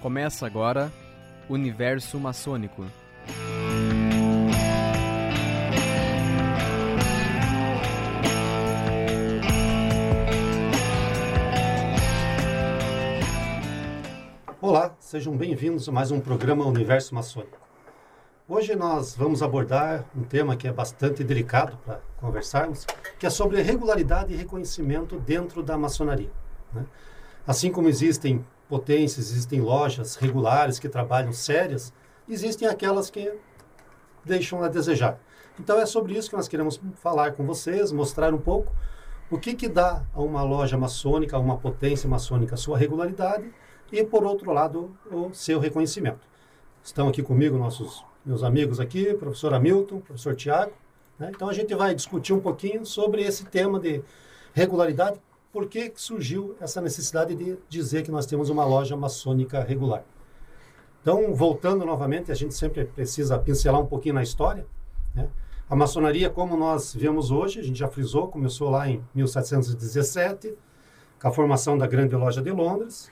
Começa agora Universo Maçônico. Olá, sejam bem-vindos a mais um programa Universo Maçônico. Hoje nós vamos abordar um tema que é bastante delicado para conversarmos, que é sobre regularidade e reconhecimento dentro da maçonaria. Né? Assim como existem potências, existem lojas regulares que trabalham sérias, existem aquelas que deixam a desejar. Então é sobre isso que nós queremos falar com vocês, mostrar um pouco o que, que dá a uma loja maçônica, a uma potência maçônica, a sua regularidade e, por outro lado, o seu reconhecimento. Estão aqui comigo nossos meus amigos aqui, professor Hamilton, professor Tiago. Né? Então a gente vai discutir um pouquinho sobre esse tema de regularidade, por que surgiu essa necessidade de dizer que nós temos uma loja maçônica regular. Então, voltando novamente, a gente sempre precisa pincelar um pouquinho na história. Né? A maçonaria, como nós vemos hoje, a gente já frisou, começou lá em 1717, com a formação da Grande Loja de Londres,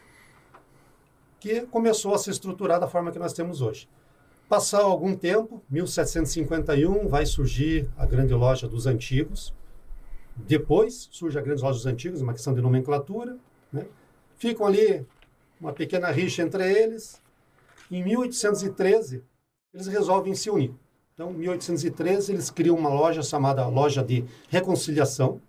que começou a se estruturar da forma que nós temos hoje. Passar algum tempo, 1751, vai surgir a Grande Loja dos Antigos, depois surge a Grande Loja dos Antigos, uma questão de nomenclatura. Né? Ficam ali uma pequena rixa entre eles. Em 1813, eles resolvem se unir. Então, em 1813, eles criam uma loja chamada Loja de Reconciliação.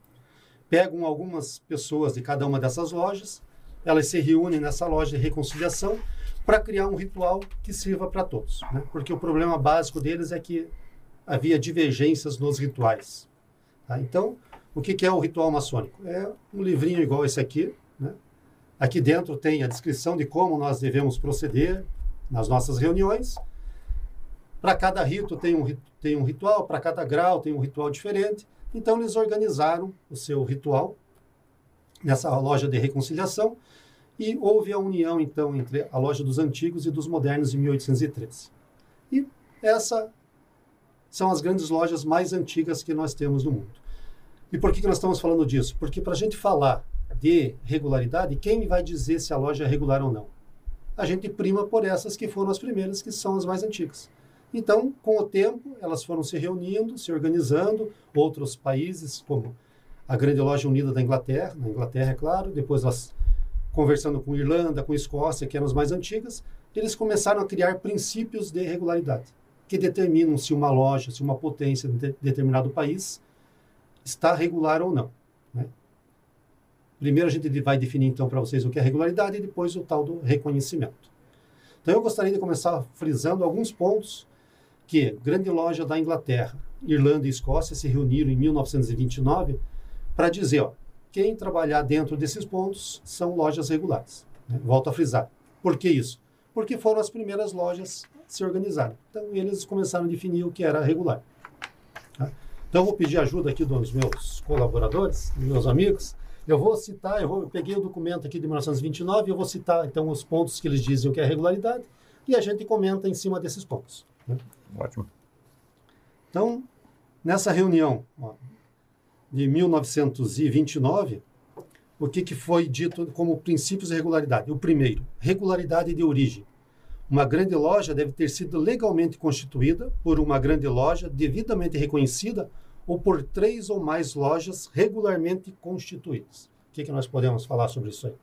Pegam algumas pessoas de cada uma dessas lojas, elas se reúnem nessa loja de reconciliação para criar um ritual que sirva para todos. Né? Porque o problema básico deles é que havia divergências nos rituais. Tá? Então, o que, que é o ritual maçônico? É um livrinho igual esse aqui. Né? Aqui dentro tem a descrição de como nós devemos proceder nas nossas reuniões. Para cada rito tem um, tem um ritual, para cada grau tem um ritual diferente. Então, eles organizaram o seu ritual nessa loja de reconciliação e houve a união, então, entre a loja dos antigos e dos modernos em 1813. E essas são as grandes lojas mais antigas que nós temos no mundo. E por que, que nós estamos falando disso? Porque para a gente falar de regularidade, quem vai dizer se a loja é regular ou não? A gente prima por essas que foram as primeiras, que são as mais antigas. Então, com o tempo, elas foram se reunindo, se organizando, outros países, como a Grande Loja Unida da Inglaterra, na Inglaterra, é claro, depois elas conversando com Irlanda, com Escócia, que eram as mais antigas, eles começaram a criar princípios de regularidade, que determinam se uma loja, se uma potência de determinado país está regular ou não. Né? Primeiro a gente vai definir então para vocês o que é regularidade e depois o tal do reconhecimento. Então eu gostaria de começar frisando alguns pontos que grande loja da Inglaterra, Irlanda e Escócia se reuniram em 1929 para dizer, ó, quem trabalhar dentro desses pontos são lojas regulares. Né? Volto a frisar. Por que isso? Porque foram as primeiras lojas se organizarem. Então eles começaram a definir o que era regular. Então, eu vou pedir ajuda aqui dos meus colaboradores, dos meus amigos. Eu vou citar, eu, vou, eu peguei o documento aqui de 1929 e eu vou citar, então, os pontos que eles dizem o que é regularidade e a gente comenta em cima desses pontos. Né? Ótimo. Então, nessa reunião ó, de 1929, o que, que foi dito como princípios de regularidade? O primeiro, regularidade de origem. Uma grande loja deve ter sido legalmente constituída por uma grande loja devidamente reconhecida ou por três ou mais lojas regularmente constituídas. O que, que nós podemos falar sobre isso aí?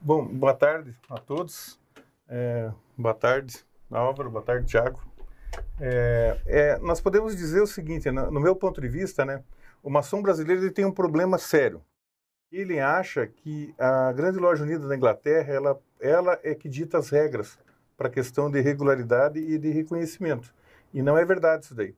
Bom, boa tarde a todos. É, boa tarde, Álvaro. Boa tarde, Tiago. É, é, nós podemos dizer o seguinte, no, no meu ponto de vista, né, o maçom brasileiro ele tem um problema sério. Ele acha que a grande loja unida da Inglaterra ela, ela é que dita as regras para a questão de regularidade e de reconhecimento. E não é verdade isso daí.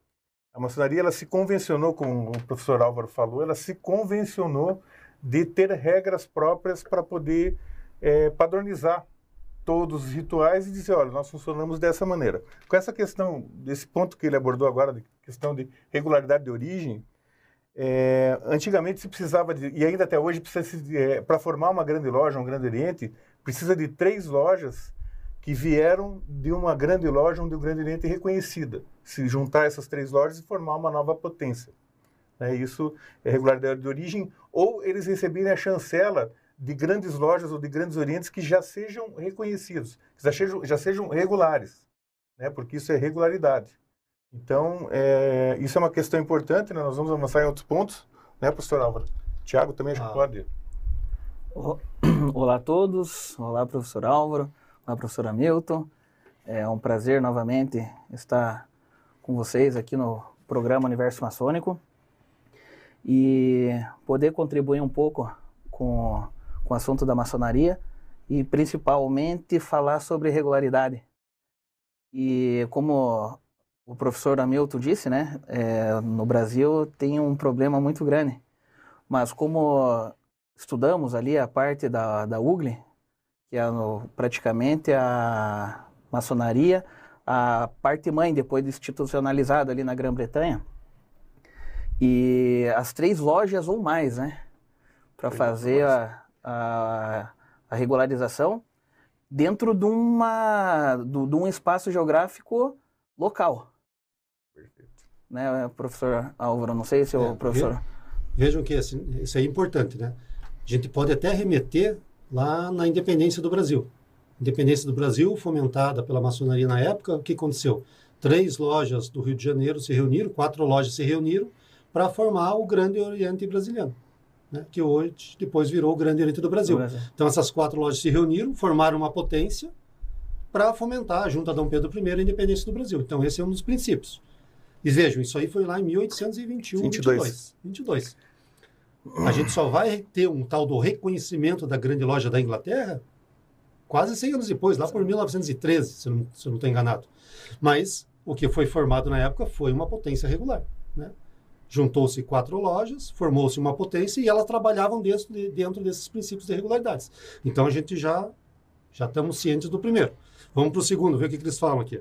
A maçonaria ela se convencionou, como o professor Álvaro falou, ela se convencionou de ter regras próprias para poder é, padronizar todos os rituais e dizer, olha, nós funcionamos dessa maneira. Com essa questão, desse ponto que ele abordou agora, de questão de regularidade de origem, é, antigamente se precisava de, e ainda até hoje precisa é, para formar uma grande loja, um grande oriente, precisa de três lojas que vieram de uma grande loja, onde o grande oriente é reconhecida. Se juntar essas três lojas e formar uma nova potência. Né? Isso é regularidade de origem, ou eles receberem a chancela de grandes lojas ou de grandes orientes que já sejam reconhecidos, que já sejam, já sejam regulares, né? porque isso é regularidade. Então, é, isso é uma questão importante, né? nós vamos avançar em outros pontos, né, professor Álvaro? Tiago também acho ah. que pode. Olá a todos, olá professor Álvaro, olá professor Hamilton. É um prazer novamente estar com vocês aqui no programa Universo Maçônico e poder contribuir um pouco com, com o assunto da maçonaria e principalmente falar sobre regularidade. E como o professor Hamilton disse, né, é, no Brasil tem um problema muito grande, mas como estudamos ali a parte da, da UGLE, que é no, praticamente a maçonaria, a parte mãe depois de institucionalizada ali na Grã-Bretanha, e as três lojas ou mais, né? Para fazer a, a, a, regularização dentro de, uma, de, de um espaço geográfico local. Perfeito. Né, professor Álvaro? Não sei se é, o professor... Vejam que assim, isso é importante, né? A gente pode até remeter lá na independência do Brasil. Independência do Brasil, fomentada pela maçonaria na época, o que aconteceu? Três lojas do Rio de Janeiro se reuniram, quatro lojas se reuniram para formar o Grande Oriente Brasileiro, né? que hoje depois virou o Grande Oriente do Brasil. Brasil. Então essas quatro lojas se reuniram, formaram uma potência para fomentar, junto a Dom Pedro I, a independência do Brasil. Então esse é um dos princípios. E vejam, isso aí foi lá em 1821, 22. 22. 22. A gente só vai ter um tal do reconhecimento da grande loja da Inglaterra quase 100 anos depois, lá por 1913, se eu não, se não estou enganado. Mas o que foi formado na época foi uma potência regular. Né? Juntou-se quatro lojas, formou-se uma potência e elas trabalhavam dentro, de, dentro desses princípios de regularidades. Então a gente já já estamos cientes do primeiro. Vamos para o segundo, ver o que, que, eles falam aqui.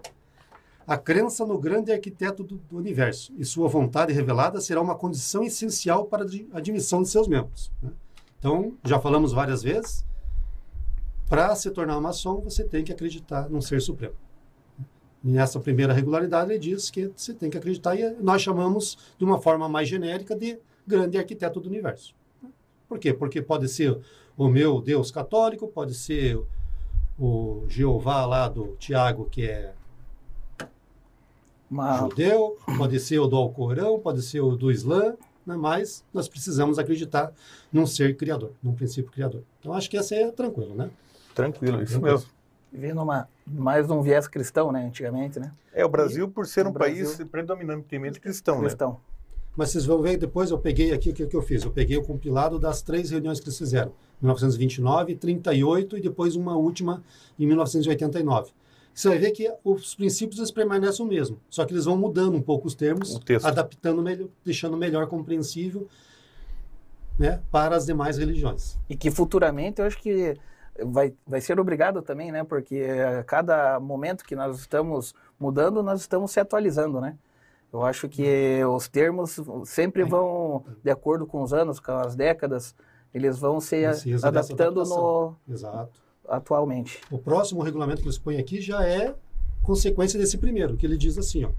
A crença no grande arquiteto do, do, universo e sua vontade revelada será uma condição essencial para a admissão de seus membros. Né? Então, já falamos várias vezes, para se tornar maçom, você tem que acreditar num ser supremo nessa primeira regularidade, ele diz que você tem que acreditar, e nós chamamos de uma forma mais genérica de grande arquiteto do universo. Por quê? Porque pode ser o meu Deus católico, pode ser o Jeová lá do Tiago, que é Uma... judeu, pode ser o do Alcorão, pode ser o do Islã, né? mas nós precisamos acreditar num ser criador, num princípio criador. Então acho que essa é tranquilo, né? Tranquilo, isso mesmo vivendo uma, mais um viés cristão, né, antigamente, né? É, o Brasil, por ser um Brasil, país predominantemente cristão, né? cristão. né? Mas vocês vão ver, depois eu peguei aqui o que, que eu fiz. Eu peguei o compilado das três reuniões que eles fizeram. 1929, 38 e depois uma última em 1989. Você vai ver que os princípios eles permanecem o mesmo, só que eles vão mudando um pouco os termos, adaptando, melhor, deixando melhor compreensível né, para as demais religiões. E que futuramente eu acho que vai, vai ser obrigado também, né? Porque a cada momento que nós estamos mudando, nós estamos se atualizando, né? Eu acho que os termos sempre vão, de acordo com os anos, com as décadas, eles vão se Precisa adaptando no Exato. Atualmente. O próximo regulamento que eles põem aqui já é consequência desse primeiro, que ele diz assim, ó,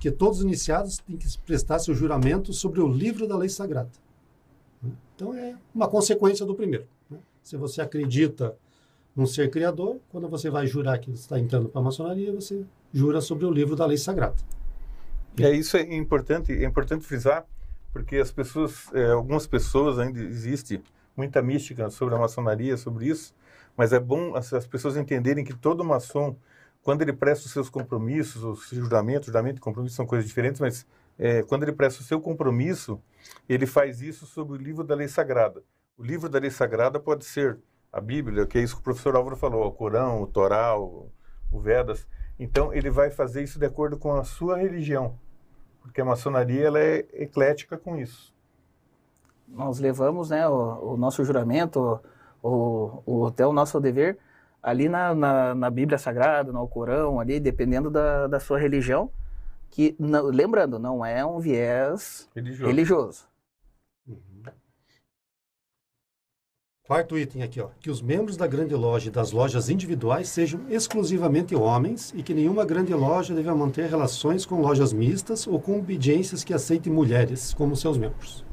que todos os iniciados têm que prestar seu juramento sobre o livro da lei sagrada. Então é uma consequência do primeiro. Se você acredita num ser criador, quando você vai jurar que está entrando para a maçonaria, você jura sobre o livro da lei sagrada. É isso é importante, é importante frisar, porque as pessoas, é, algumas pessoas ainda existe muita mística sobre a maçonaria, sobre isso, mas é bom as, as pessoas entenderem que todo maçom, quando ele presta os seus compromissos, os juramentos, juramento e compromisso são coisas diferentes, mas é, quando ele presta o seu compromisso, ele faz isso sobre o livro da lei sagrada. O livro da lei sagrada pode ser a Bíblia, que é isso que o professor Álvaro falou, o Corão, o Torá, o, o Vedas. Então, ele vai fazer isso de acordo com a sua religião, porque a maçonaria ela é eclética com isso. Nós levamos né, o, o nosso juramento, o, o, até o nosso dever, ali na, na, na, Bíblia Sagrada, no Corão, ali, dependendo da, da sua religião, que, não, lembrando, não é um viés religioso. religioso. Quarto item aqui, ó, que os membros da grande loja e das lojas individuais sejam exclusivamente homens e que nenhuma grande loja deva manter relações com lojas mistas ou com obediências que aceitem mulheres como seus membros.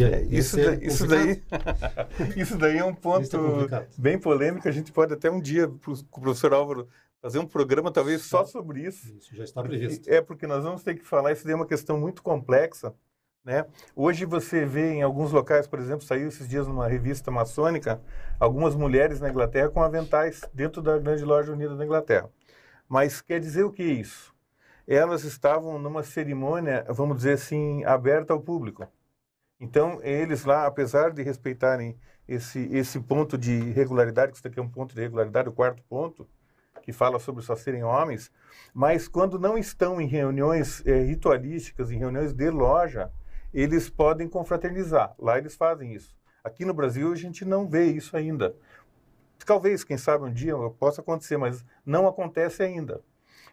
É, isso, é daí, isso, daí, isso daí é um ponto Isso é bem polêmico. A gente pode até um dia, com o professor Álvaro, fazer um programa talvez só sobre isso. Isso já está previsto. É, porque nós vamos ter que falar, isso daí é uma questão muito complexa. Né? Hoje você vê em alguns locais, por exemplo, saiu esses dias numa revista maçônica, algumas mulheres na Inglaterra com aventais dentro da grande loja unida da Inglaterra. Mas quer dizer o que é isso? Elas estavam numa cerimônia, vamos dizer assim, aberta ao público. Então, eles lá, apesar de respeitarem esse, esse ponto de regularidade, que isso daqui é um ponto de regularidade, o quarto ponto, que fala sobre só serem homens, mas quando não estão em reuniões eh, ritualísticas, em reuniões de loja, eles podem confraternizar. Lá eles fazem isso. Aqui no Brasil a gente não vê isso ainda. Talvez, quem sabe, um dia possa acontecer, mas não acontece ainda.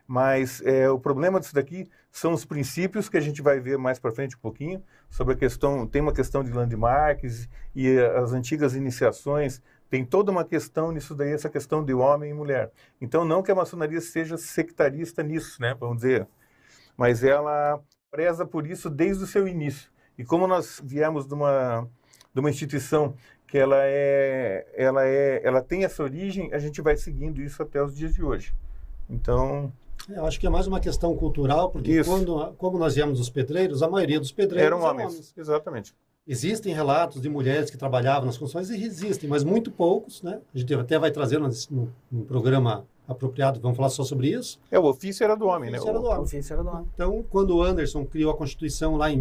Mas eh, o problema disso daqui são os princípios que a gente vai ver mais para frente um pouquinho sobre a questão. Tem uma questão de landmarks e eh, as antigas iniciações. Tem toda uma questão nisso daí, essa questão de homem e mulher. Então, não que a maçonaria seja sectarista nisso, né? Vamos dizer. Mas ela preza por isso desde o seu início. E como nós viemos de uma, de uma instituição que ela é, ela é, ela tem essa origem, a gente vai seguindo isso até os dias de hoje. Então, Eu acho que é mais uma questão cultural, porque Isso. quando, como nós viemos dos pedreiros, a maioria dos pedreiros eram homens. Exatamente. Existem relatos de mulheres que trabalhavam nas construções, e existem, mas muito poucos, né? A gente até vai trazer num, num programa apropriado, vamos falar só sobre isso. É, o ofício era do homem, né? Isso era do O homem. ofício era do homem. Então, quando o Anderson criou a Constituição lá em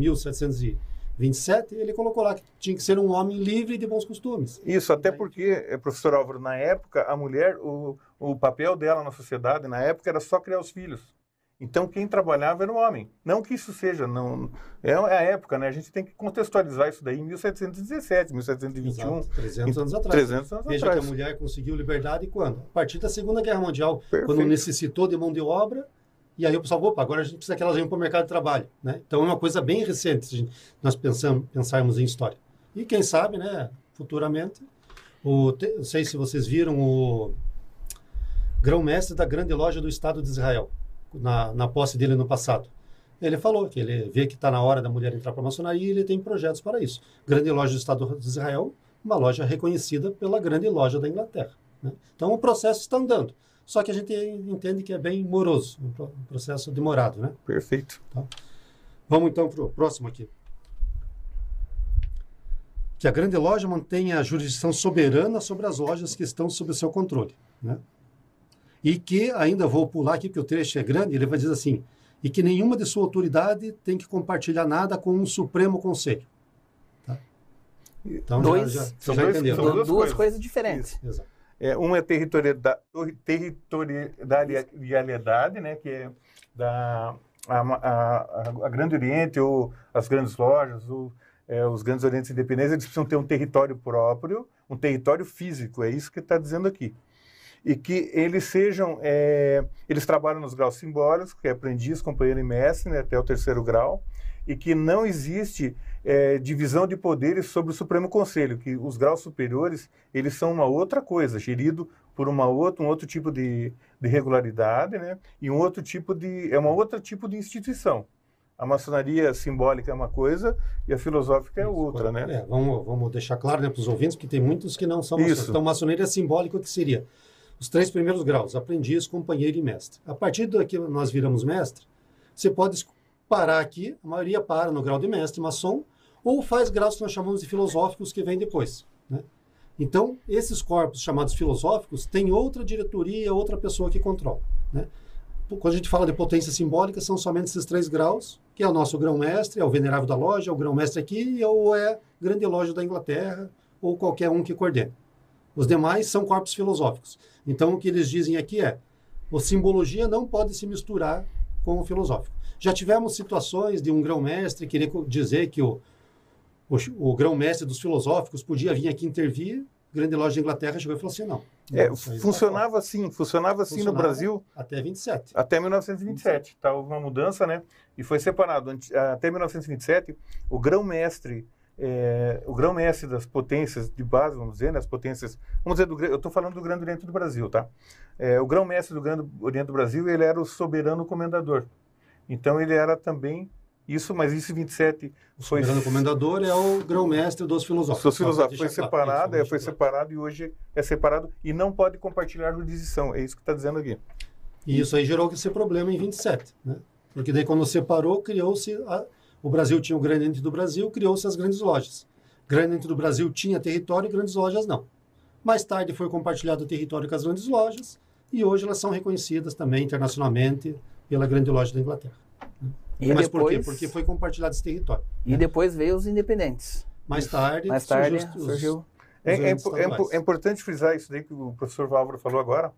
1727, ele colocou lá que tinha que ser um homem livre de bons costumes. Isso, até porque, eh, professor Álvaro, na época, a mulher, o, o papel dela na sociedade, na época, era só criar os filhos. Então, quem trabalhava era o homem. Não que isso seja, não é a época, né? A gente tem que contextualizar isso daí em 1717, 1721, Exato, 300 anos atrás. 300 anos Veja que atrás. a mulher conseguiu liberdade quando? A partir da Segunda Guerra Mundial, Perfeito. quando necessitou de mão de obra, e aí o pessoal, opa, agora a gente precisa que elas venham para o mercado de trabalho. Né? Então é uma coisa bem recente, se nós pensamos, pensarmos em história. E quem sabe, né, futuramente, o, não sei se vocês viram o grão-mestre da grande loja do Estado de Israel, na, na posse dele no passado. Ele falou que ele vê que está na hora da mulher entrar para a maçonaria e ele tem projetos para isso. Grande loja do Estado de Israel, uma loja reconhecida pela grande loja da Inglaterra. né? Então o processo está andando. Só que a gente entende que é bem moroso, um pro- processo demorado. Né? Perfeito. Vamos então para o próximo aqui. Que a grande loja mantenha a jurisdição soberana sobre as lojas que estão sob o seu controle. Né? E que, ainda vou pular aqui, porque o trecho é grande, ele vai dizer assim, e que nenhuma de sua autoridade tem que compartilhar nada com um Supremo Conselho. Tá? Então, Dois- já, já, são já dois- são Du- duas duas, coisas. coisas diferentes. Exato. É, uma é territorialidade, né, que é da a, a, a Grande Oriente ou as grandes lojas ou é, os grandes orientes independentes, eles precisam ter um território próprio, um território físico, é isso que está dizendo aqui. E que eles sejam, é, eles trabalham nos graus simbólicos, que é aprendiz, companheiro e mestre, né, até o terceiro grau, e que não existe é, divisão de poderes sobre o Supremo Conselho, que os graus superiores eles são uma outra coisa, gerido por uma outra, um outro tipo de, de regularidade, né? E um outro tipo de é uma outra tipo de instituição. A maçonaria simbólica é uma coisa e a filosófica é outra, né? É, vamos, vamos deixar claro né, para os ouvintes, porque tem muitos que não são maçons. Então, maçonaria simbólica, o que seria? Os três primeiros graus, aprendiz, companheiro e mestre. A partir daqui nós viramos mestre, você pode parar aqui, a maioria para no grau de mestre, maçom, ou faz graus que nós chamamos de filosóficos, que vem depois. Né? Então, esses corpos chamados filosóficos têm outra diretoria, outra pessoa que controla. Né? Quando a gente fala de potência simbólica, são somente esses três graus, que é o nosso grão-mestre, é o venerável da loja, é o grão-mestre aqui, ou é grande loja da Inglaterra, ou qualquer um que coordene. Os demais são corpos filosóficos. Então, o que eles dizem aqui é, a simbologia não pode se misturar com o filosófico. Já tivemos situações de um grão-mestre querer dizer que o, o, o grão-mestre dos filosóficos podia vir aqui intervir, grande loja da Inglaterra chegou e falou assim, não. É, funcionava assim, funcionava assim no Funcionava. Brasil fora. Até 27. até 1927. Tá, houve uma mudança, né? E foi separado. Até 1927, o grão-mestre, é, o grão-mestre das potências de base, vamos dizer, né, as potências, vamos dizer, do, eu estou falando do Grande Oriente do Brasil, tá? É, o grão-mestre do Grande Oriente do Brasil, ele era o soberano comendador. Então, ele era também Isso, mas isso em 27 foi... O grande comendador é o grão-mestre dos filosóficos. Os filosóficos foi separado, é, foi separado e hoje é separado e não pode compartilhar jurisdição. É isso que está dizendo aqui. E isso aí gerou esse problema em 27, né? Porque daí quando separou, criou-se a- o Brasil tinha o Grande Oriente do Brasil, criou-se as grandes lojas. Grande Oriente do Brasil tinha território e grandes lojas não. Mais tarde foi compartilhado o território com as grandes lojas e hoje elas são reconhecidas também internacionalmente pela Grande Loja da Inglaterra. E Mas por quê? depois, Porque foi compartilhado esse território. e depois veio os independentes. Mais tarde, Mais tarde surgiu os- surgiu. É, os é é é importante frisar isso daí que o professor Álvaro falou agora.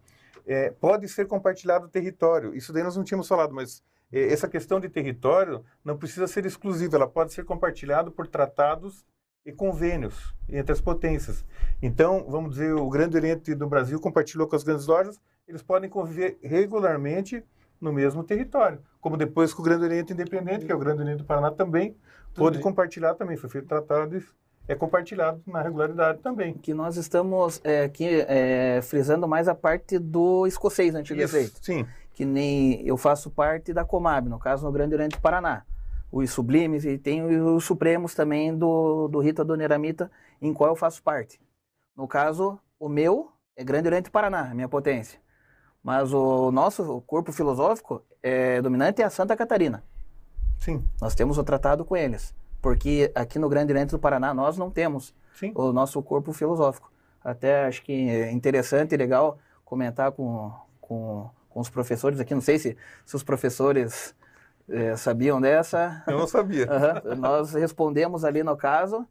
É, pode ser compartilhado o território. Isso daí nós não tínhamos falado, mas é, essa questão de território não precisa ser exclusiva. Ela pode ser compartilhada por tratados e convênios entre as potências. Então, vamos dizer, o Grande Oriente do Brasil compartilhou com as grandes lojas, eles podem conviver regularmente no mesmo território. Como depois com o Grande Oriente Independente, que é o Grande Oriente do Paraná também, pôde compartilhar também. Foi feito tratado e é compartilhado na regularidade também. Que nós estamos é, aqui é, frisando mais a parte do escocês antigo Isso, efeito. Sim, Que nem eu faço parte da Comab, no caso no Grande Oriente do Paraná. Os sublimes e tem os supremos também do, do Rita Doneramita, em qual eu faço parte. No caso, o meu é Grande Oriente do Paraná, a minha potência. Mas o nosso corpo filosófico é dominante é a Santa Catarina. sim, Nós temos o tratado com eles. Porque aqui no Grande Oriente do Paraná nós não temos sim. o nosso corpo filosófico. Até acho que é interessante e legal comentar com, com, com os professores aqui. Não sei se, se os professores eh, sabiam dessa. Eu não sabia. Aham. Nós respondemos ali no caso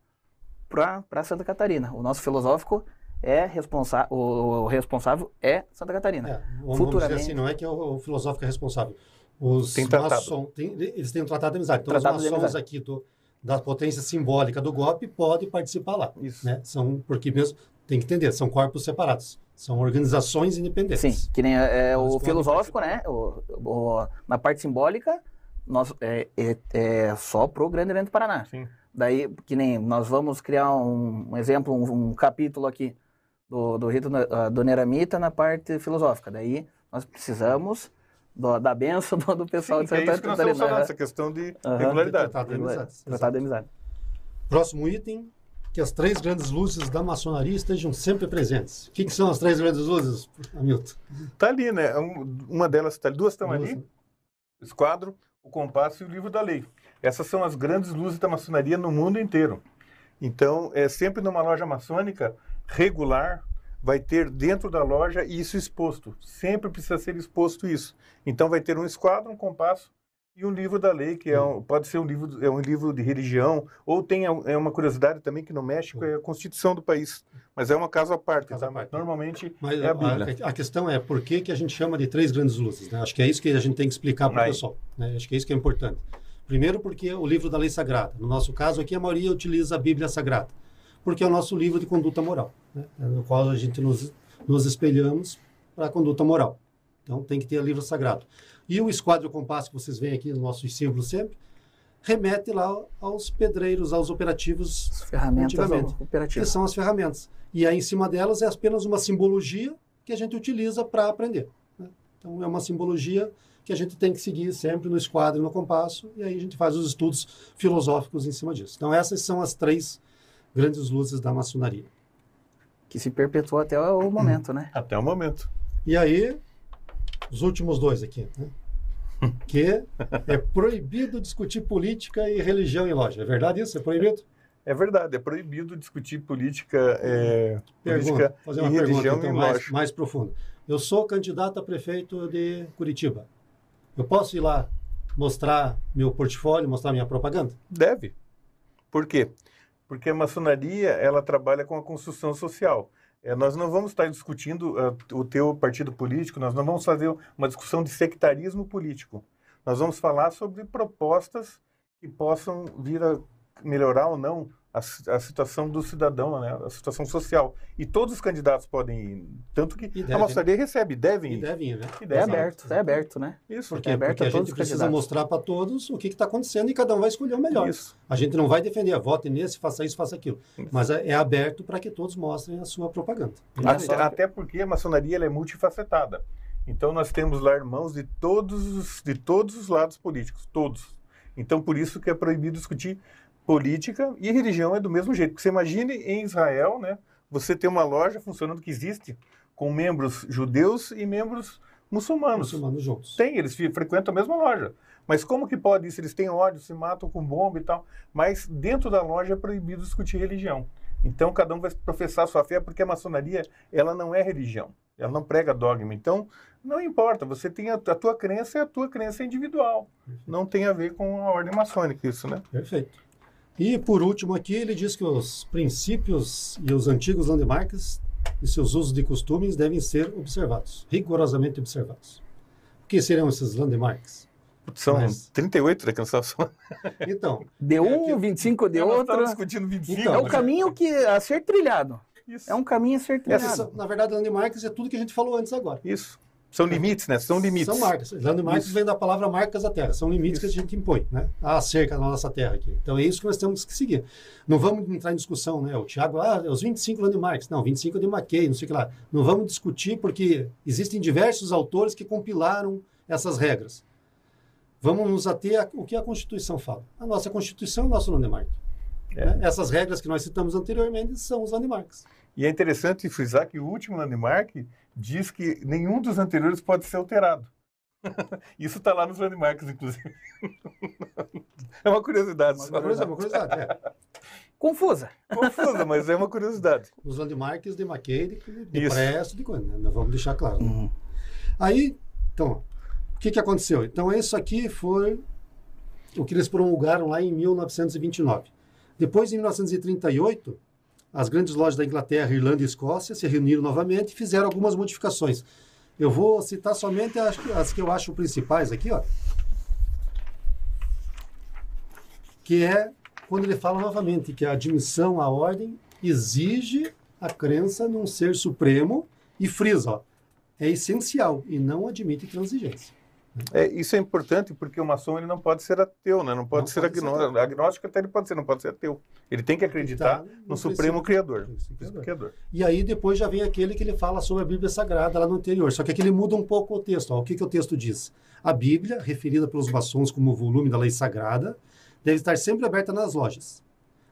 para Santa Catarina. O nosso filosófico é responsável, o, o responsável é Santa Catarina. É, vamos dizer Futuramente. assim, não é que é o, o filosófico é responsável. Os Tem maçom- tem- eles têm um tratado de amizade. Então, Tratado os maçons amizade. aqui do, da potência simbólica do golpe podem participar lá. Isso. Né? São, porque mesmo, tem que entender, são corpos separados. São organizações independentes. Sim, que nem é, Eles o filosófico, né? O, o- na parte simbólica, nós, é, é, é só pro Grande Oriente do Paraná. Sim. Daí, que nem nós vamos criar um, um exemplo, um, um capítulo aqui do, do rito uh, do Neramita na parte filosófica. Daí nós precisamos do- da benção do, do pessoal Sim, de que é Santa isso que nós estamos falando, essa questão de regularidade. Tratado de amizade. Tratado de amizade. Próximo item, que as três grandes luzes da maçonaria estejam sempre presentes. O que, que são as três grandes luzes, Hamilton? Está ali, né? Um- Uma delas está ali, duas estão ali, né? o esquadro, o compasso e o livro da lei. Essas são as grandes luzes da maçonaria no mundo inteiro. Então, é sempre numa loja maçônica regular, vai ter dentro da loja isso exposto. Sempre precisa ser exposto isso. Então, vai ter um esquadro, um compasso e um livro da lei, que é um- pode ser um livro, é um livro de religião, ou tem é uma curiosidade também que no México é a Constituição do país. Mas é uma caso à parte. Tá? parte. Normalmente Mas é a Bíblia. a, a questão é por que, que a gente chama de três grandes luzes. Né? Acho que é isso que a gente tem que explicar para o pessoal. né? Acho que é isso que é importante. Primeiro, porque o livro da lei sagrada. No nosso caso aqui, a maioria utiliza a Bíblia Sagrada, porque é o nosso livro de conduta moral, né? no qual a gente nos, nos espelhamos para a conduta moral. Então, tem que ter livro sagrado. E o esquadro compasso que vocês veem aqui no nosso símbolo sempre, remete lá aos pedreiros, aos operativos As ferramentas Antigamente. que operativas. são as ferramentas. E aí, em cima delas, é apenas uma simbologia que a gente utiliza para aprender. né? Então, é uma simbologia que a gente tem que seguir sempre no esquadro e no compasso, e aí a gente faz os estudos filosóficos em cima disso. Então, essas são as três grandes luzes da maçonaria. Que se perpetuou até o momento, né? Até o momento. E aí, os últimos dois aqui, né? que é proibido discutir política e religião em loja. É verdade isso? É proibido? É verdade, é proibido discutir política, é, Pergunta, política fazer e uma pergunta religião então, em mais, loja. mais profunda. Eu sou candidato a prefeito de Curitiba. Eu posso ir lá mostrar meu portfólio, mostrar minha propaganda? Deve. Por quê? Porque a maçonaria, ela trabalha com a construção social. É, nós não vamos estar discutindo ah, o teu partido político, nós não vamos fazer uma discussão de sectarismo político. Nós vamos falar sobre propostas que possam vir a melhorar ou não a, a situação do cidadão, né? a situação social. E todos os candidatos podem ir. Tanto que E a maçonaria recebe, devem E ir. devem ir, né? E É devem ir. aberto, é aberto, né? Isso. Por quê? É aberto Porque a a todos gente precisa mostrar para todos o que está acontecendo e cada um vai escolher o melhor. Isso. A gente não vai defender, ah, vote nesse, faça isso, faça aquilo. Isso. Mas é é aberto para que todos mostrem a sua propaganda. Até, até porque a maçonaria ela é multifacetada. Então nós temos lá irmãos de todos os, de todos os lados políticos, todos. Então, por isso que é proibido discutir política e religião é do mesmo jeito. Porque você imagine em Israel, né, você ter uma loja funcionando que existe com membros judeus e membros muçulmanos. Muçulmanos juntos. Tem, eles frequentam a mesma loja. Mas como que pode isso? Eles têm ódio, se matam com bomba e tal. Mas dentro da loja é proibido discutir religião. Então cada um vai professar a sua fé, porque a maçonaria ela não é religião. Ela não prega dogma. Então, não importa, você tem a, a tua crença e a tua crença é individual. Não tem a ver com a ordem maçônica isso, né? Perfeito. E por último aqui, ele diz que os princípios e os antigos landmarks e seus usos de costumes devem ser observados, rigorosamente observados. O que seriam esses landmarks? São Mas... 38 da canção. Então. De um, é 25 de outro. discutindo 25. Então, é o caminho que a ser trilhado. Isso. É um caminho a ser trilhado. Essa, na verdade, landmarks é tudo que a gente falou antes agora. Isso. São limites, né? São limites. São marcas. Landmarks isso. vem da palavra marcas da terra. São limites isso. que a gente impõe, né? A cerca da nossa terra aqui. Então é isso que nós temos que seguir. Não vamos entrar em discussão, né? O Tiago, ah, os 25 landmarks. Não, 25 eu demarquei, não sei o que lá. Não vamos discutir porque existem diversos autores que compilaram essas regras. Vamos nos ater ao que a Constituição fala. A nossa Constituição é o nosso landmark. É. Né? Essas regras que nós citamos anteriormente são os landmarks. E é interessante frisar que o último landmark diz que nenhum dos anteriores pode ser alterado. Isso está lá nos landmarks, inclusive. é uma curiosidade. Uma curiosidade, uma curiosidade é. Confusa. Confusa, mas é uma curiosidade. Os landmarks de Maquet, de, de Presto, de coisa, né? Vamos deixar claro. Uhum. Aí, então, o que, que aconteceu? Então, isso aqui foi o que eles promulgaram lá em 1929. Depois, em 1938, as grandes lojas da Inglaterra, Irlanda e Escócia se reuniram novamente e fizeram algumas modificações. Eu vou citar somente as, as que eu acho principais aqui, ó. Que é quando ele fala novamente que a admissão à ordem exige a crença num ser supremo e frisa, ó, é essencial e não admite transigência. É, isso é importante porque o maçom ele não pode ser ateu, né? não pode não ser pode agnóstico. Ser agnóstico até ele pode ser, não pode ser ateu. Ele tem que acreditar tá, no, no Supremo Criador. Criador. Criador. E aí depois já vem aquele que ele fala sobre a Bíblia Sagrada lá no anterior. Só que aqui ele muda um pouco o texto. Ó. O que, que o texto diz? A Bíblia, referida pelos maçons como volume da lei sagrada, deve estar sempre aberta nas lojas.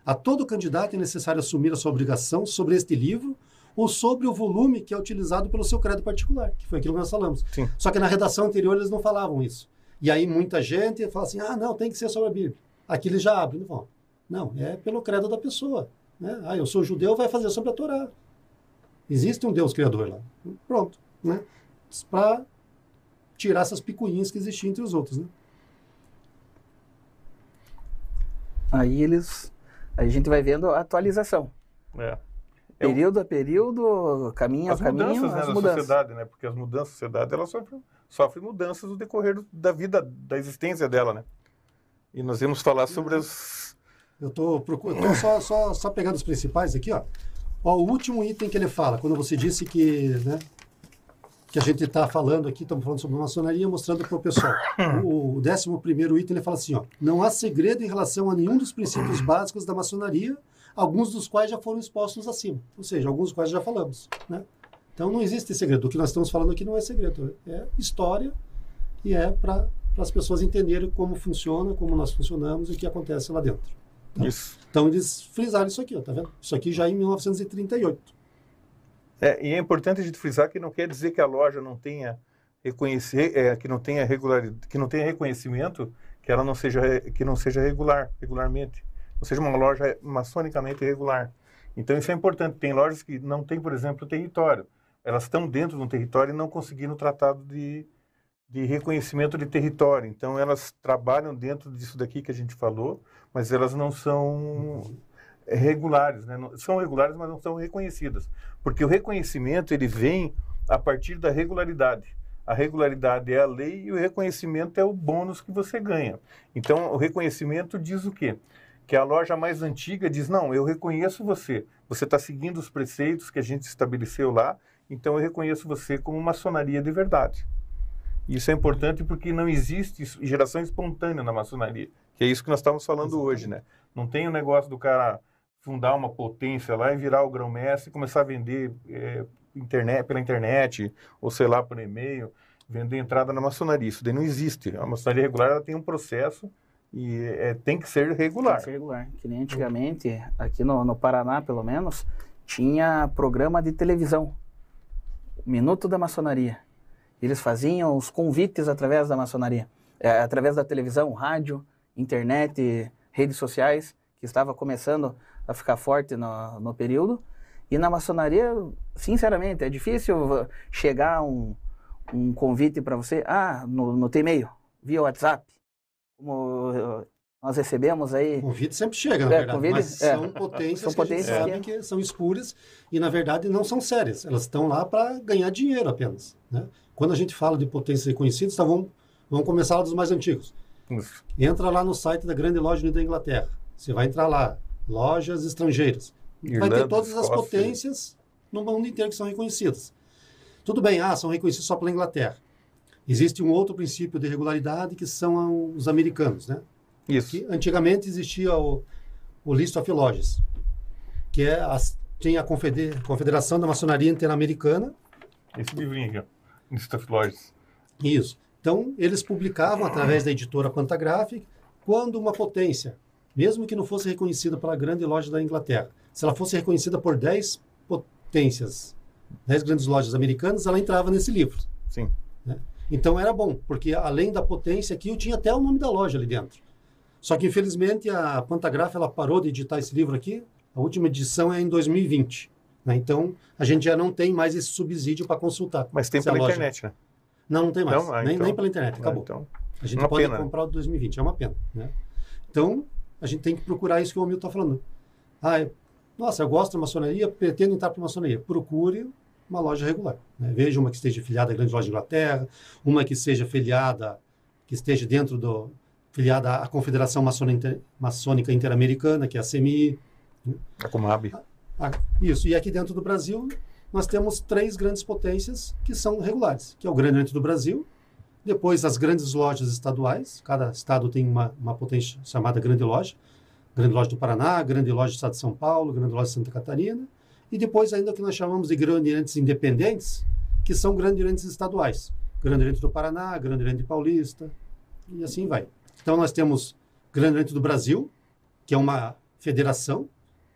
A todo candidato é necessário assumir a sua obrigação sobre este livro ou sobre o volume que é utilizado pelo seu credo particular, que foi aquilo que nós falamos. Sim. Só que na redação anterior eles não falavam isso. E aí muita gente fala assim, ah, não, tem que ser sobre a Bíblia. Aqui eles já abrem, não falam. Não, é pelo credo da pessoa. Né? Ah, eu sou judeu, vai fazer sobre a Torá. Existe um Deus criador lá. Pronto. Né? Para tirar essas picuinhas que existiam entre os outros. Né? Aí eles. Aí a gente vai vendo a atualização. É. É período a período, caminho as a caminho, mudanças, né, as mudanças. sociedade, né? Porque as mudanças da sociedade, ela sofre, sofre mudanças no decorrer da vida, da existência dela, né? E nós vamos falar sobre as... Eu estou procurando, só, só, só pegando os principais aqui, ó. ó. O último item que ele fala, quando você disse que, né, que a gente está falando aqui, estamos falando sobre maçonaria, mostrando para o pessoal. O, o décimo primeiro item, ele fala assim, ó. Não há segredo em relação a nenhum dos princípios básicos da maçonaria, alguns dos quais já foram expostos acima, ou seja, alguns dos quais já falamos. Né? Então não existe segredo. O que nós estamos falando aqui não é segredo, é história e é para as pessoas entenderem como funciona, como nós funcionamos e o que acontece lá dentro. Tá? Isso. Então eles frisaram isso aqui, ó, tá vendo? Isso aqui já em 1938. É, e é importante a gente frisar que não quer dizer que a loja não tenha reconhecer, é, que não tenha regularidade, que não tenha reconhecimento, que ela não seja que não seja regular, regularmente ou seja, uma loja maçonicamente irregular. Então isso é importante. Tem lojas que não têm, por exemplo, território. Elas estão dentro de um território e não conseguiram o tratado de, de reconhecimento de território. Então elas trabalham dentro disso daqui que a gente falou, mas elas não são regulares, né? são regulares, mas não são reconhecidas, porque o reconhecimento ele vem a partir da regularidade. A regularidade é a lei e o reconhecimento é o bônus que você ganha. Então o reconhecimento diz o quê? Que a loja mais antiga diz: não, eu reconheço você, você está seguindo os preceitos que a gente estabeleceu lá, então eu reconheço você como maçonaria de verdade. Isso é importante porque não existe geração espontânea na maçonaria, que é isso que nós estamos falando Exatamente. hoje, né? Não tem o negócio do cara fundar uma potência lá e virar o grão-mestre e começar a vender é, internet, pela internet, ou sei lá, por e-mail, vender entrada na maçonaria. Isso daí não existe. A maçonaria regular ela tem um processo E é, tem que ser regular. Tem que ser regular. Que nem antigamente, aqui no, no Paraná, pelo menos, tinha programa de televisão. Minuto da Maçonaria. Eles faziam os convites através da maçonaria, é, através da televisão, rádio, internet, redes sociais, que estava começando a ficar forte no, no período. E na maçonaria, sinceramente, é difícil chegar um, um convite para você, ah, no, no teu e-mail, via WhatsApp. Como nós recebemos aí. Convite sempre chega, na É, verdade. convite- mas é. são potências São que a gente potências sabe que- que são escuras e, na verdade, não são sérias. Elas estão lá para ganhar dinheiro apenas. Né? Quando a gente fala de potências reconhecidas, então vamos, vamos começar lá dos mais antigos. Isso. Entra lá no site da Grande Loja Unida da Inglaterra. Você vai entrar lá, lojas estrangeiras. vai ter Irlanda, todas as potências no mundo inteiro que são reconhecidas. Tudo bem, ah, são reconhecidas só pela Inglaterra. Existe um outro princípio de regularidade que são os americanos, né? Isso. que antigamente existia o, o List of Lodges, que é as, tinha a confeder- Confederação da Maçonaria Interamericana, Esse livrinho aqui, ó. List of Lodges. isso. Então, eles publicavam através da editora Pantagráfica quando uma potência, mesmo que não fosse reconhecida pela grande loja da Inglaterra, se ela fosse reconhecida por 10 potências, 10 grandes lojas americanas, ela entrava nesse livro. Sim. Então era bom, porque além da potência aqui, eu tinha até o nome da loja ali dentro. Só que infelizmente a Pantagrafa ela parou de editar esse livro aqui. A última edição é em 2020. né? Então a gente já não tem mais esse subsídio para consultar. Mas tem pela loja- internet, né? Não, não tem mais. Não? Ah, nem, então- nem pela internet, Ah, acabou. Então, A gente Uma pode pena, comprar o 2020, é uma pena. Né? Então, a gente tem que procurar isso que o Hamilton está falando. Ah, é- nossa, eu gosto da maçonaria, pretendo entrar para a maçonaria. Procure uma loja regular. né? Veja uma que esteja filiada à grande loja de Inglaterra, uma que seja filiada, que esteja dentro do. filiada à Confederação Maçônica, Maçônica Interamericana, que é a CMI. a Comab. Isso. E aqui dentro do Brasil, nós temos três grandes potências que são regulares, que é o Grande Oriente do Brasil, depois as grandes lojas estaduais, cada estado tem uma, uma potência chamada Grande Loja, Grande Loja do Paraná, Grande Loja do Estado de São Paulo, Grande Loja de Santa Catarina, e depois ainda o que nós chamamos de Grande Orientes Independentes, que são Grande Orientes estaduais, Grande Oriente do Paraná, Grande Oriente Paulista, e assim vai. Então nós temos Grande Oriente do Brasil, que é uma federação,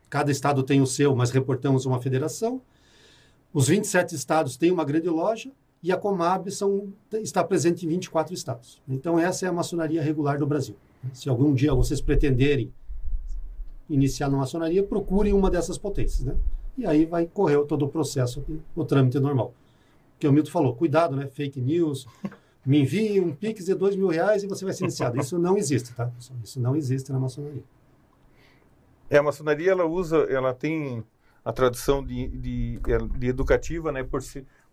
cada estado tem o seu, mas reportamos uma federação. Os 27 estados têm uma grande loja e a Comab são, está presente em 24 estados. Então, essa é a maçonaria regular do Brasil. Se algum dia vocês pretenderem iniciar na maçonaria, procurem uma dessas potências. Né? E aí vai correr todo o processo, o trâmite normal. Que o Milton falou, cuidado, né? fake news, me envie um pix de dois mil reais e você vai ser iniciado. Isso não existe, tá? Isso não existe na maçonaria. É, a maçonaria, ela usa, ela tem a tradição de, de, de educativa, né, por,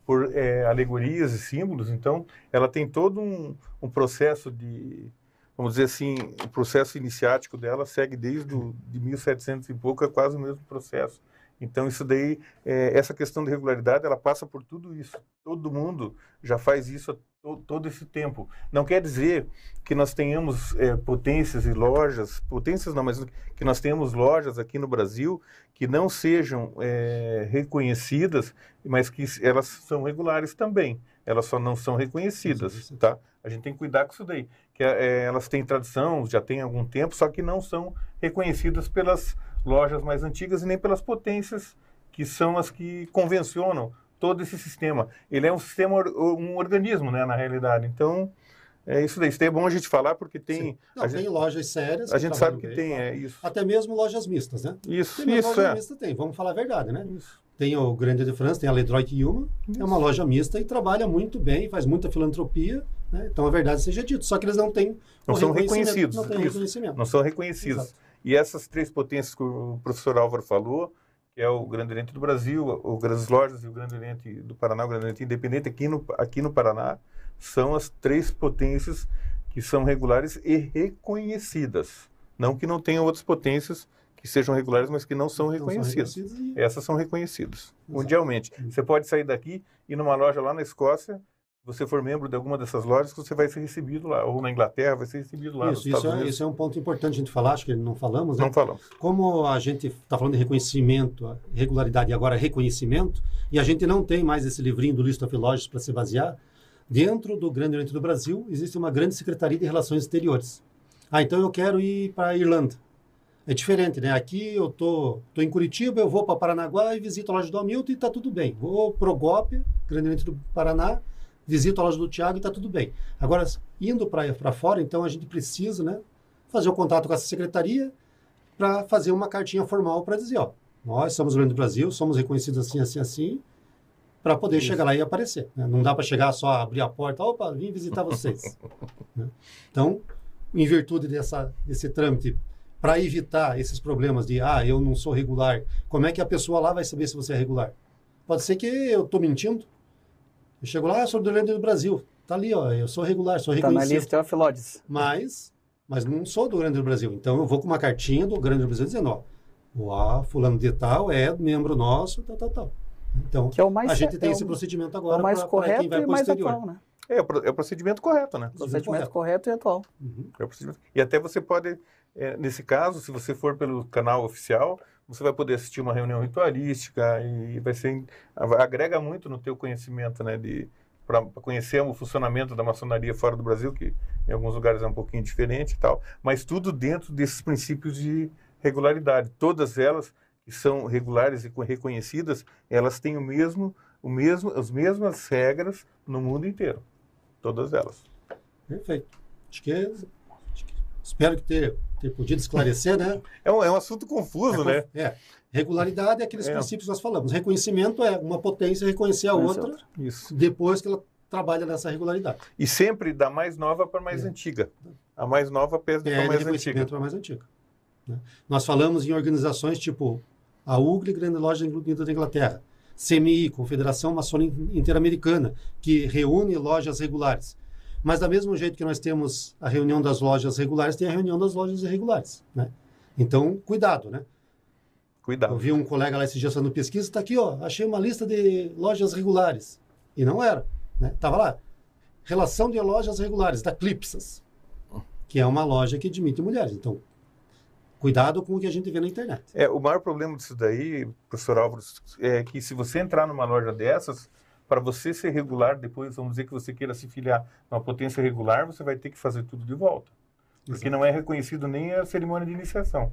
por é, alegorias e símbolos, então ela tem todo um, um processo de, vamos dizer assim, o processo iniciático dela segue desde o, de 1700 e pouco, é quase o mesmo processo. Então isso daí, é, essa questão de regularidade, ela passa por tudo isso. Todo mundo já faz isso há to, todo esse tempo. Não quer dizer que nós tenhamos é, potências e lojas, potências não, mas que nós tenhamos lojas aqui no Brasil que não sejam é, reconhecidas, mas que elas são regulares também. Elas só não são reconhecidas, tá? A gente tem que cuidar com isso daí. Que é, elas têm tradição, já tem algum tempo, só que não são reconhecidas pelas lojas mais antigas e nem pelas potências que são as que convencionam todo esse sistema. Ele é um sistema, um organismo, né, na realidade. Então, é isso daí. Isso daí é bom a gente falar porque tem. Não, tem gente, lojas sérias. a gente sabe que trabalham tem, bem, é isso. Até mesmo lojas mistas, né? Isso, Tem isso, loja é. mista tem, vamos falar a verdade, né? Isso. Tem o Grande de França, tem a Ledroit Yuma, é uma loja mista e trabalha muito bem, faz muita filantropia, né? Então a verdade seja dito. Só que eles não têm Não são reconhecidos, Não têm reconhecimento. Não são reconhecidos. Exato. E essas três potências que o professor Álvaro falou, que é o Grande Oriente do Brasil, o Grandes Lojas e o Grande Oriente do Paraná, o Grande Oriente Independente aqui no, aqui no Paraná, são as três potências que são regulares e reconhecidas. Não que não tenham outras potências que sejam regulares, mas que não são Não reconhecidas. e- Essas são reconhecidas Exato. mundialmente. Você pode sair daqui e ir numa loja lá na Escócia, você for membro de alguma dessas lojas, você vai ser recebido lá, ou na Inglaterra, vai ser recebido lá Isso, isso é, isso é um ponto importante a gente falar, acho que não falamos, né? Não falamos. Como a gente está falando de reconhecimento, regularidade e agora reconhecimento, e a gente não tem mais esse livrinho do List of Lodges para se basear, dentro do Grande Oriente do Brasil existe uma grande Secretaria de Relações Exteriores. Ah, então eu quero ir para a Irlanda. É diferente, né? Aqui eu tô, tô em Curitiba, eu vou para Paranaguá e visito a loja do Hamilton e está tudo bem. Vou pro Golpe, Grande Oriente do Paraná, visito a loja do Tiago e está tudo bem. Agora, indo para fora, então a gente precisa, né, fazer o contato com essa secretaria para fazer uma cartinha formal para dizer, ó, nós somos o Grande do Brasil, somos reconhecidos assim, assim, assim, para poder Isso. chegar lá e aparecer. Né? Não dá para chegar só abrir a porta, opa, vim visitar vocês. né? Então, em virtude dessa, desse trâmite para evitar esses problemas de, ah, eu não sou regular, como é que a pessoa lá vai saber se você é regular? Pode ser que eu estou mentindo. Eu chego lá, eu sou do Rio Grande do Brasil. Tá ali, ó, eu sou regular, sou reconhecido. Tá na lista of Lodges. Mas, mas não sou do Grande do Brasil. Então eu vou com uma cartinha do Grande do Brasil dizendo, ó, o fulano de tal é membro nosso, tal, tal, tal. Então, que é o mais, a gente tem é esse procedimento agora é o mais pra, correto pra e mais atual, né? É, é, o procedimento correto, né? Procedimento, procedimento correto. correto. e atual. Uhum. É o procedimento. E até você pode é, nesse caso, se você for pelo canal oficial, você vai poder assistir uma reunião ritualística e vai ser agrega muito no teu conhecimento, né, de para conhecer o funcionamento da maçonaria fora do Brasil, que em alguns lugares é um pouquinho diferente e tal, mas tudo dentro desses princípios de regularidade. Todas elas que são regulares e reconhecidas, elas têm o mesmo, o mesmo, as mesmas regras no mundo inteiro. Todas elas. Perfeito. Acho que é Espero que ter, ter podido esclarecer, né? É um, é um assunto confuso, é, né? É. Regularidade é aqueles é. princípios que nós falamos. Reconhecimento é uma potência reconhecer a outra, outra. Isso. depois que ela trabalha nessa regularidade. E sempre da mais nova para mais é. antiga. A mais nova pesa para mais antiga. para mais antiga. Né? Nós falamos em organizações tipo a UGLE, Grande Loja Unida da Inglaterra, CMI, Confederação Maçônica Interamericana, que reúne lojas regulares. Mas, da mesmo jeito que nós temos a reunião das lojas regulares, tem a reunião das lojas irregulares. Né? Então, cuidado, né? Cuidado. Eu vi um colega lá esse dia fazendo pesquisa, está aqui, ó, achei uma lista de lojas regulares. E não era. Né? Tava lá. Relação de lojas regulares, da Clipsas, que é uma loja que admite mulheres. Então, cuidado com o que a gente vê na internet. É, o maior problema disso daí, professor Álvaro, é que se você entrar numa loja dessas, para você ser regular, depois vamos dizer que você queira se filiar numa potência regular, você vai ter que fazer tudo de volta. Porque Exato. não é reconhecido nem a cerimônia de iniciação.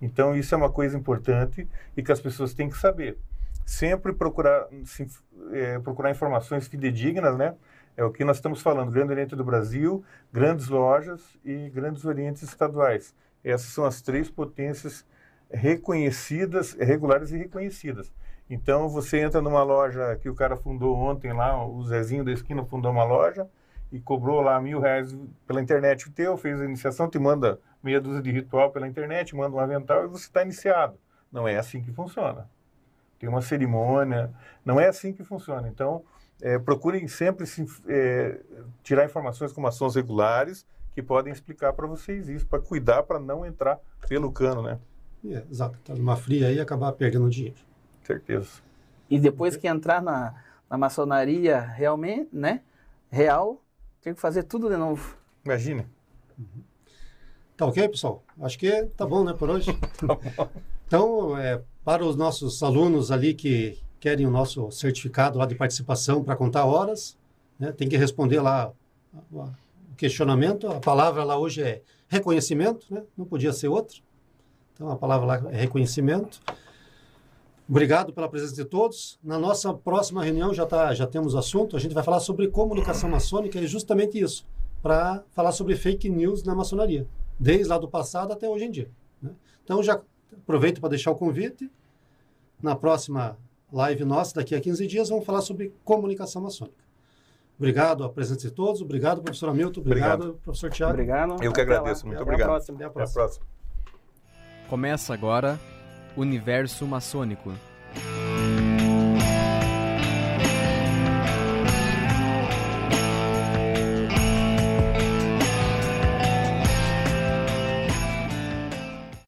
Então, isso é uma coisa importante e que as pessoas têm que saber. Sempre procurar, se, é, procurar informações fidedignas, né? É o que nós estamos falando, Grande Oriente do Brasil, grandes lojas e grandes orientes estaduais. Essas são as três potências reconhecidas, regulares e reconhecidas. Então você entra numa loja que o cara fundou ontem lá, o Zezinho da esquina fundou uma loja e cobrou lá mil reais pela internet o teu, fez a iniciação, te manda meia dúzia de ritual pela internet, manda um avental e você está iniciado. Não é assim que funciona. Tem uma cerimônia, não é assim que funciona. Então, é, procurem sempre se, é, tirar informações com ações regulares que podem explicar para vocês isso, para cuidar, para não entrar pelo cano, né? É, exato. Tá numa fria aí e acabar perdendo dinheiro certeza. E depois que entrar na, na maçonaria realmente, né? Real, tem que fazer tudo de novo. Imagina. Uhum. Tá ok, pessoal? Acho que tá bom, né, por hoje? Tá então, é, para os nossos alunos ali que querem o nosso certificado lá de participação para contar horas, né, tem que responder lá o questionamento. A palavra lá hoje é reconhecimento, né? Não podia ser outra. Então, a palavra lá é reconhecimento. Obrigado pela presença de todos. Na nossa próxima reunião já, tá, já temos assunto. A gente vai falar sobre comunicação maçônica e justamente isso, para falar sobre fake news na maçonaria, desde lá do passado até hoje em dia. Né? Então já aproveito para deixar o convite. Na próxima live nossa, daqui a 15 dias, vamos falar sobre comunicação maçônica. Obrigado a presença de todos. Obrigado, professor Hamilton. Obrigado, obrigado. professor Tiago. Obrigado. Eu que agradeço. Muito Até obrigado. Até a próxima. Até a próxima. Começa agora Universo Maçônico.